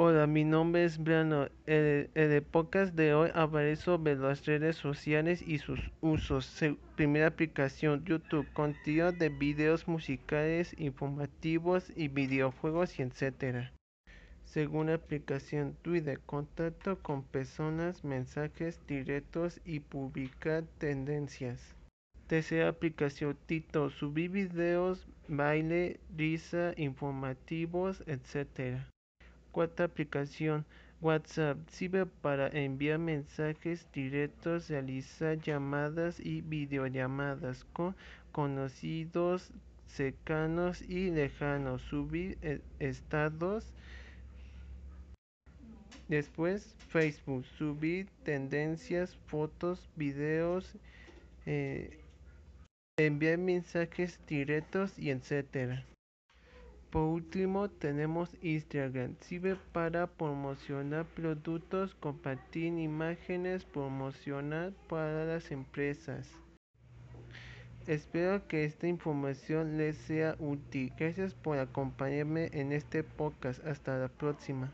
Hola, mi nombre es Brano. En el podcast de hoy hablaré sobre las redes sociales y sus usos. primera aplicación, YouTube. Contenido de videos musicales, informativos y videojuegos y etc. Segunda aplicación, Twitter. Contacto con personas, mensajes directos y publicar tendencias. Tercera aplicación, TikTok. Subir videos, baile, risa, informativos, etc. Cuarta aplicación WhatsApp sirve para enviar mensajes directos, realizar llamadas y videollamadas con conocidos cercanos y lejanos, subir e-, estados. Después Facebook, subir tendencias, fotos, videos, eh, enviar mensajes directos y etcétera. Por último tenemos Instagram, sirve para promocionar productos, compartir imágenes, promocionar para las empresas. Espero que esta información les sea útil. Gracias por acompañarme en este podcast. Hasta la próxima.